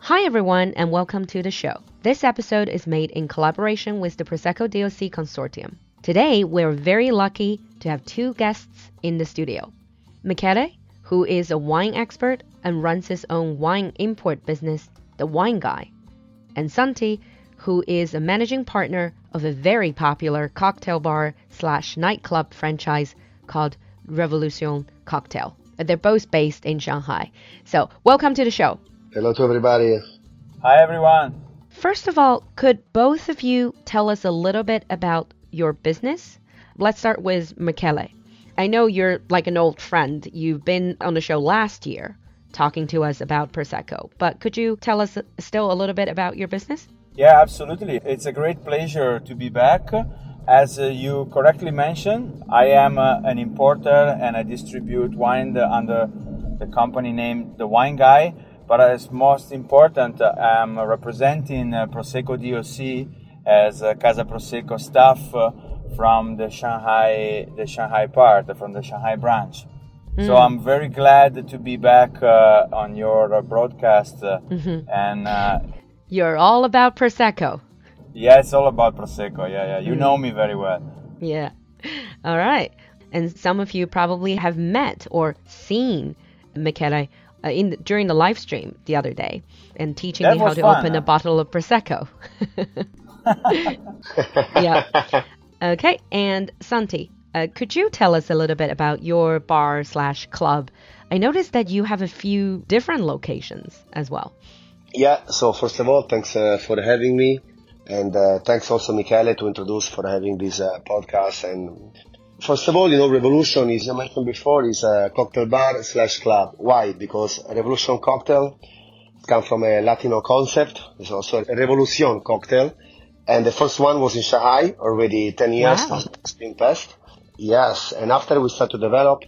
Hi, everyone, and welcome to the show. This episode is made in collaboration with the Prosecco DOC Consortium. Today, we're very lucky to have two guests in the studio. Michele, who is a wine expert and runs his own wine import business, The Wine Guy, and Santi, who is a managing partner of a very popular cocktail bar slash nightclub franchise called Revolution Cocktail. They're both based in Shanghai. So, welcome to the show. Hello to everybody. Hi, everyone. First of all, could both of you tell us a little bit about your business? Let's start with Michele. I know you're like an old friend. You've been on the show last year talking to us about Prosecco, but could you tell us still a little bit about your business? Yeah, absolutely. It's a great pleasure to be back. As uh, you correctly mentioned, I am uh, an importer and I distribute wine under the company name The Wine Guy but as most important, I'm representing uh, Prosecco DOC as Casa Prosecco staff uh, from the Shanghai, the Shanghai part, from the Shanghai branch. Mm. So I'm very glad to be back uh, on your broadcast, uh, mm-hmm. and uh, you're all about prosecco. Yeah, it's all about prosecco. Yeah, yeah, you mm. know me very well. Yeah, all right. And some of you probably have met or seen Michele uh, in the, during the live stream the other day and teaching that me how to fun, open huh? a bottle of prosecco. yeah. Okay, and Santi, uh, could you tell us a little bit about your bar slash club? I noticed that you have a few different locations as well. Yeah. So first of all, thanks uh, for having me. And uh, thanks also, Michele, to introduce for having this uh, podcast and First of all, you know, Revolution, as I mentioned before, is a cocktail bar slash club. Why? Because Revolution cocktail comes from a Latino concept. It's also a Revolution cocktail. And the first one was in Shanghai already 10 years wow. it's been passed. Yes. And after we start to develop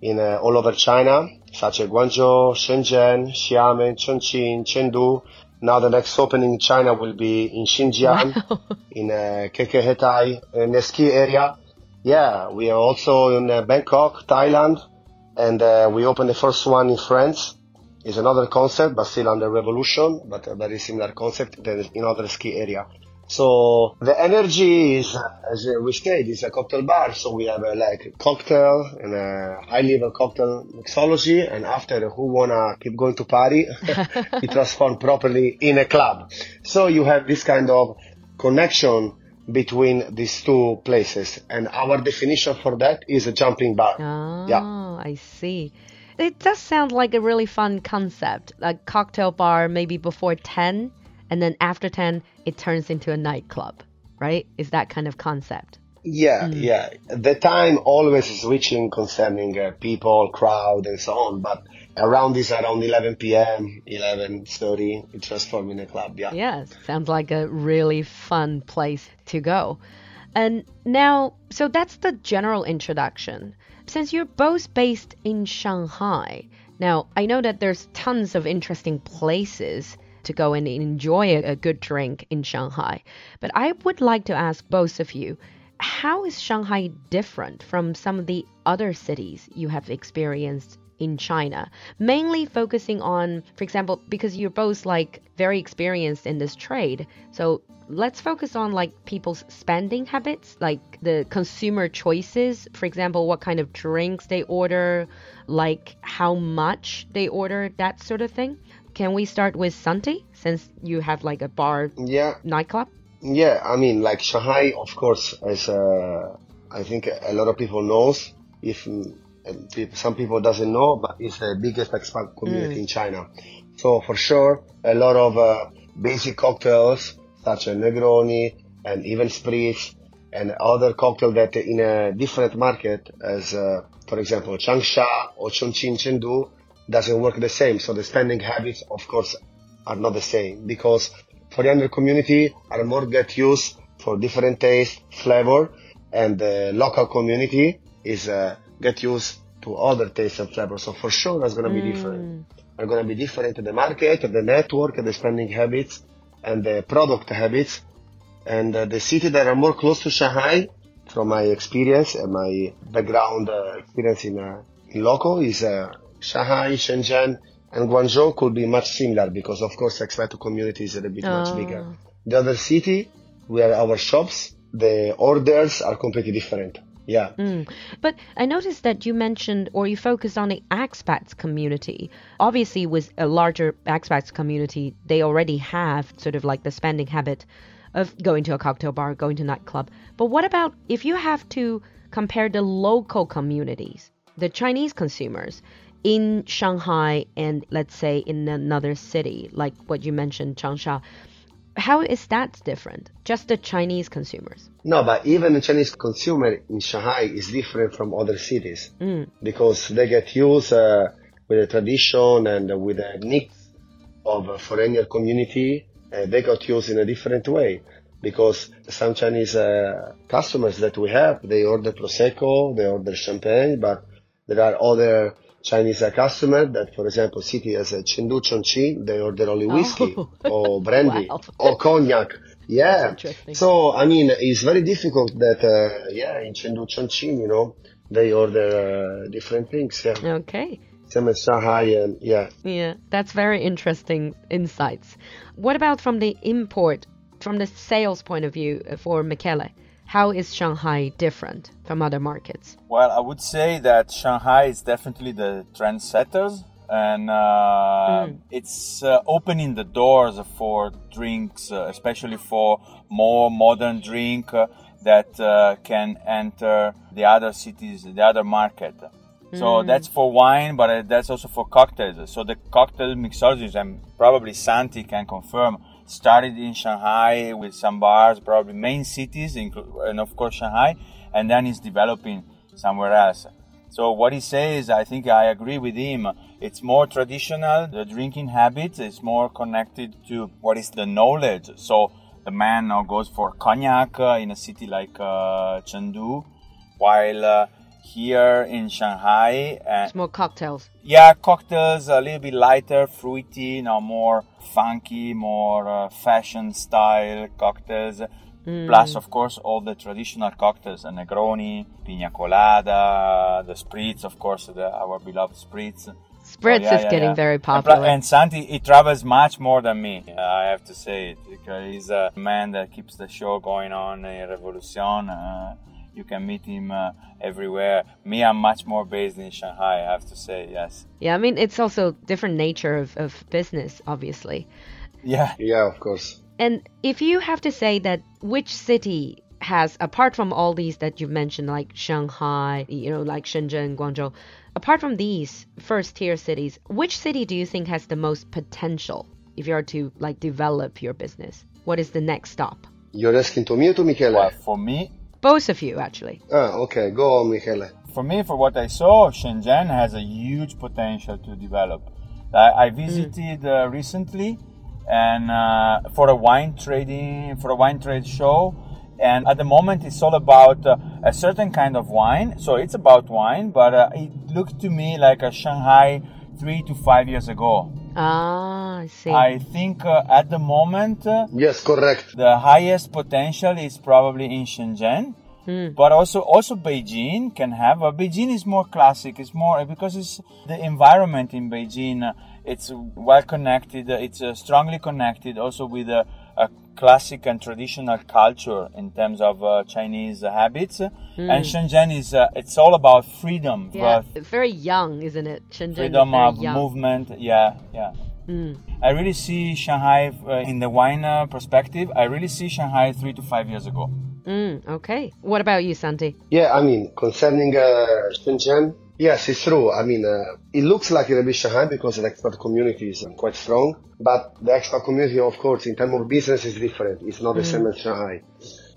in uh, all over China, such as Guangzhou, Shenzhen, Xiamen, Chongqing, Chengdu. Now the next opening in China will be in Xinjiang, wow. in uh, Kekehetai, in the ski area. Yeah, we are also in uh, Bangkok, Thailand, and uh, we opened the first one in France. It's another concept, but still under Revolution, but a very similar concept in other ski area. So the energy is, as we said, is a cocktail bar. So we have a like cocktail and a high level cocktail mixology. And after who wanna keep going to party, we transform properly in a club. So you have this kind of connection between these two places. And our definition for that is a jumping bar. Oh, yeah. I see. It does sound like a really fun concept. A cocktail bar maybe before 10, and then after 10, it turns into a nightclub, right? Is that kind of concept? Yeah, mm. yeah. The time always is reaching concerning uh, people, crowd, and so on. But around this, around 11 p.m., 11:30, it transforms in a club. Yeah. Yeah, sounds like a really fun place to go. And now, so that's the general introduction. Since you're both based in Shanghai, now I know that there's tons of interesting places to go and enjoy a, a good drink in Shanghai. But I would like to ask both of you how is Shanghai different from some of the other cities you have experienced in China? Mainly focusing on, for example, because you're both like very experienced in this trade. So let's focus on like people's spending habits, like the consumer choices. For example, what kind of drinks they order, like how much they order, that sort of thing. Can we start with Santi since you have like a bar yeah. nightclub? Yeah, I mean, like Shanghai, of course, is uh, I think a lot of people knows. If some people doesn't know, but it's the biggest expat community mm. in China. So for sure, a lot of uh, basic cocktails such as Negroni and even spritz and other cocktail that in a different market as, uh, for example, Changsha or Chongqing, Chengdu doesn't work the same. So the spending habits, of course, are not the same because foreigner community are more get used for different taste, flavor, and the local community is uh, get used to other taste and flavor. So for sure, that's going to be different. Are going to be different the market, the network, the spending habits, and the product habits. And uh, the city that are more close to Shanghai, from my experience and my background uh, experience in, uh, in local, is uh, Shanghai, Shenzhen, and Guangzhou could be much similar because, of course, the expat community is a bit much Oh. bigger. The other city where our shops, the orders are completely different. Yeah. Mm. But I noticed that you mentioned or you focused on the expats community. Obviously, with a larger expats community, they already have sort of like the spending habit of going to a cocktail bar, going to nightclub. But what about if you have to compare the local communities, the Chinese consumers in Shanghai and let's say in another city, like what you mentioned, Changsha? How is that different? Just the Chinese consumers. No, but even the Chinese consumer in Shanghai is different from other cities Mm. because they get used uh, with the tradition and with the mix of a foreigner community. Uh, they got used in a different way because some Chinese uh, customers that we have, they order prosecco, they order champagne, but there are other Chinese customers that, for example, city as uh, Chengdu, Chongqing, they order only whiskey Oh. or brandy Wow. or cognac. Yeah. So, I mean, it's very difficult that, uh, yeah, in Chengdu, Chongqing, you know, they order uh, different things. Yeah. Okay. Same as Shanghai and, yeah. Yeah, that's very interesting insights. What about from the import, from the sales point of view uh, for Michele? How is Shanghai different from other markets? Well, I would say that Shanghai is definitely the trendsetters, and uh, it's uh, opening the doors for drinks, uh, especially for more modern drink uh, that uh, can enter the other cities, the other market. So that's for wine, but uh, that's also for cocktails. So the cocktail mixologists, and probably Santi can confirm, started in Shanghai with some bars, probably main cities, and of course Shanghai, and then is developing somewhere else. So what he says, I think I agree with him. It's more traditional. The drinking habits is more connected to what is the knowledge. So the man now goes for cognac uh, in a city like uh, Chengdu, while uh, here in Shanghai, uh, It's more cocktails. yeah, cocktails a little bit lighter, fruity, now more funky, more uh, fashion style cocktails. Plus, of course, all the traditional cocktails: a Negroni, Pina Colada, the spritz, of course, the, our beloved spritz. Spritz Oh, yeah, is yeah, getting yeah. very popular. And, Santi, he travels much more than me. I have to say it because he's a man that keeps the show going on in Revolution. Uh, you can meet him uh, everywhere. Me, I'm much more based in Shanghai. I have to say, yes. yeah, I mean, it's also different nature of, of business, obviously. Yeah. Yeah, of course. And if you have to say that which city has, apart from all these that you've mentioned, like Shanghai, you know, like Shenzhen, Guangzhou, apart from these first tier cities, which city do you think has the most potential if you are to like develop your business? What is the next stop? You're asking to me or to Michele? Well, for me, Both of you, actually. Ah, okay. Go on, Michele. for me, for what I saw, Shenzhen has a huge potential to develop. I, I visited uh, recently, and uh, for a wine trading, for a wine trade show, and at the moment it's all about uh, a certain kind of wine. So it's about wine, but uh, it looked to me like a Shanghai three to five years ago. Ah, I see. I think uh, at the moment. Uh, Yes, correct. the highest potential is probably in Shenzhen, but also also Beijing can have. Uh, Beijing is more classic. It's more because it's the environment in Beijing. uh, it's well connected. uh, It's uh, strongly connected also with a, a classic and traditional culture in terms of uh, Chinese habits. And Shenzhen is uh, it's all about freedom, yeah, it's very young, isn't it? Shenzhen freedom very of young. movement. Yeah, yeah. I really see Shanghai uh, in the wine uh, perspective. I really see Shanghai three to five years ago. Mm, okay. What about you, Santi? Yeah, I mean, concerning uh, Shenzhen, yes, it's true. I mean, uh, it looks like it'll be Shanghai because the expert community is quite strong, but the expert community, of course, in terms of business is different. It's not the same as Shanghai.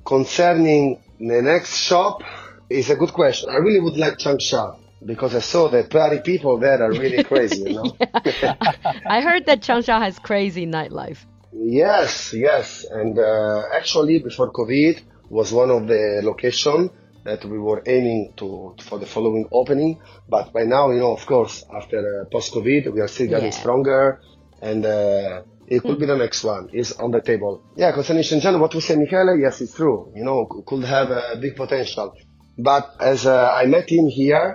Concerning the next shop, is a good question. I really would like Changsha because I saw the party people there are really crazy, you know? I heard that Changsha has crazy nightlife. Yes, yes. And uh, actually, before COVID, was one of the location that we were aiming to for the following opening. But by now, you know, of course, after uh, post-COVID, we are still getting Yeah. stronger, and uh, it could be the next one. Is on the table. Yeah, concerning Shenzhen, what we say, Michele, yes, it's true. You know, could have a big potential. But as uh, I met him here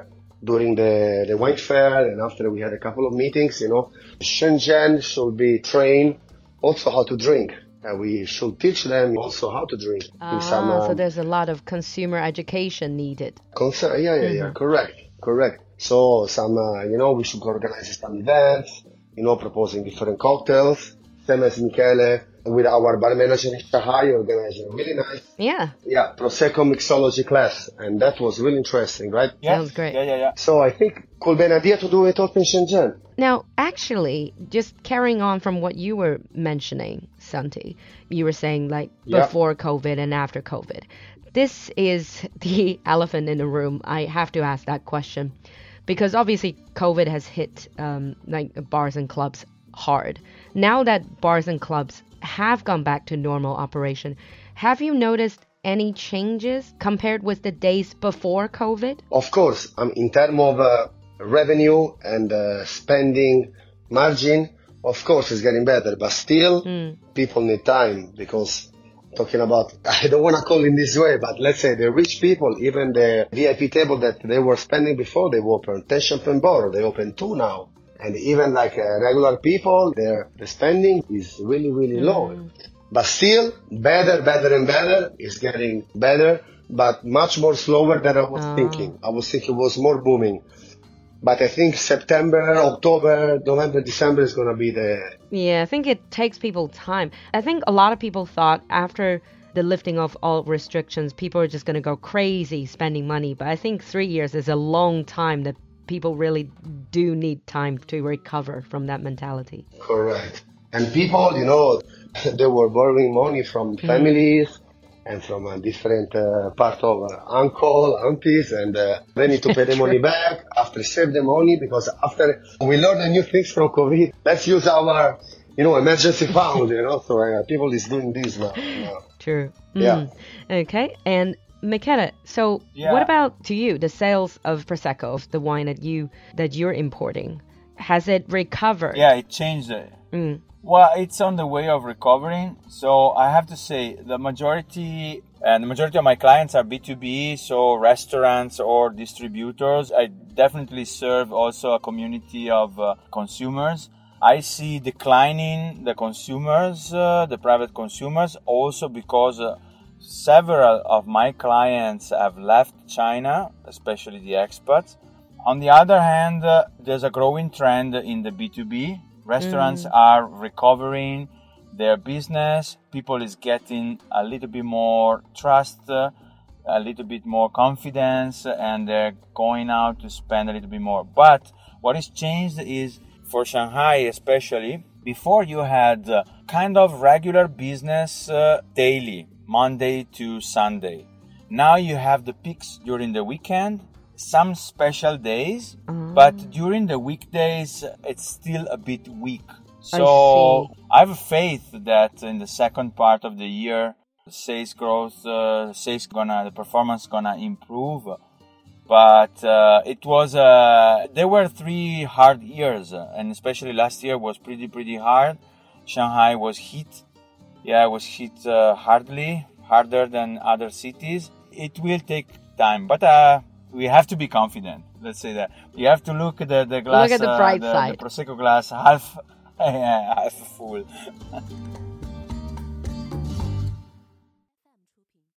during the, the wine fair and after we had a couple of meetings, you know, Shenzhen should be trained also how to drink. And we should teach them also how to drink. in some, Ah, so um, there's a lot of consumer education needed. concern. Yeah, yeah, yeah. Correct, correct. So some, uh, you know, we should organize some events, you know, proposing different cocktails. Same as Michele with our bar manager in Shanghai organizing really nice, Yeah. yeah, Prosecco mixology class. And that was really interesting, right? Yeah. Sounds great. Yeah, yeah, yeah. So I think could be an idea to do it also in Shenzhen. Now, actually, just carrying on from what you were mentioning, Santi, you were saying like Yeah. before COVID and after COVID. This is the elephant in the room. I have to ask that question because obviously COVID has hit um, like bars and clubs hard. Now that bars and clubs have gone back to normal operation, have you noticed any changes compared with the days before COVID? Of course, um, in terms of uh, revenue and uh, spending margin, of course, it's getting better. But still, mm. people need time because talking about, I don't want to call in this way, but let's say the rich people, even the VIP table that they were spending before, they open 10 champagne bottle, they open two now. And even like uh, regular people, their the spending is really, really low. Mm. But still, better, better and better is getting better, but much more slower than I was ah. thinking. I was thinking it was more booming. But I think September, October, November, December is going to be the Yeah, I think it takes people time. I think a lot of people thought after the lifting of all restrictions, people are just going to go crazy spending money. But I think three years is a long time that people really do need time to recover from that mentality. Correct. And people, you know, they were borrowing money from mm-hmm. families and from a different uh, part of uh, uncle, aunties, and uh, they need to pay the money back after save the money because after we learn the new things from COVID, let's use our, you know, emergency fund, you know, so uh, people is doing this now. you know. True. Yeah. Mm. Okay. And Michele, so Yeah. what about to you the sales of prosecco, of the wine that you that you're importing? Has it recovered? Yeah, it changed. it. Mm. Well, it's on the way of recovering. So I have to say the majority and the majority of my clients are B2B, so restaurants or distributors. I definitely serve also a community of uh, consumers. I see declining the consumers, uh, the private consumers, also because uh, several of my clients have left China, especially the expats. On the other hand, uh, there's a growing trend in the B2B. Restaurants are recovering their business. People is getting a little bit more trust, uh, a little bit more confidence, and they're going out to spend a little bit more. But what is changed is for Shanghai, especially, before you had uh, kind of regular business uh, daily, Monday to Sunday. Now you have the peaks during the weekend, some special days, but during the weekdays it's still a bit weak. So I, have a faith that in the second part of the year, sales growth, uh, sales gonna, the performance gonna improve. But uh, it was, uh, there were three hard years, and especially last year was pretty pretty hard. Shanghai was hit, yeah, it was hit uh, hardly, harder than other cities. It will take time, but uh, we have to be confident. Let's say that we have to look at the, the glass, at the uh, the, side. the prosecco glass half half full.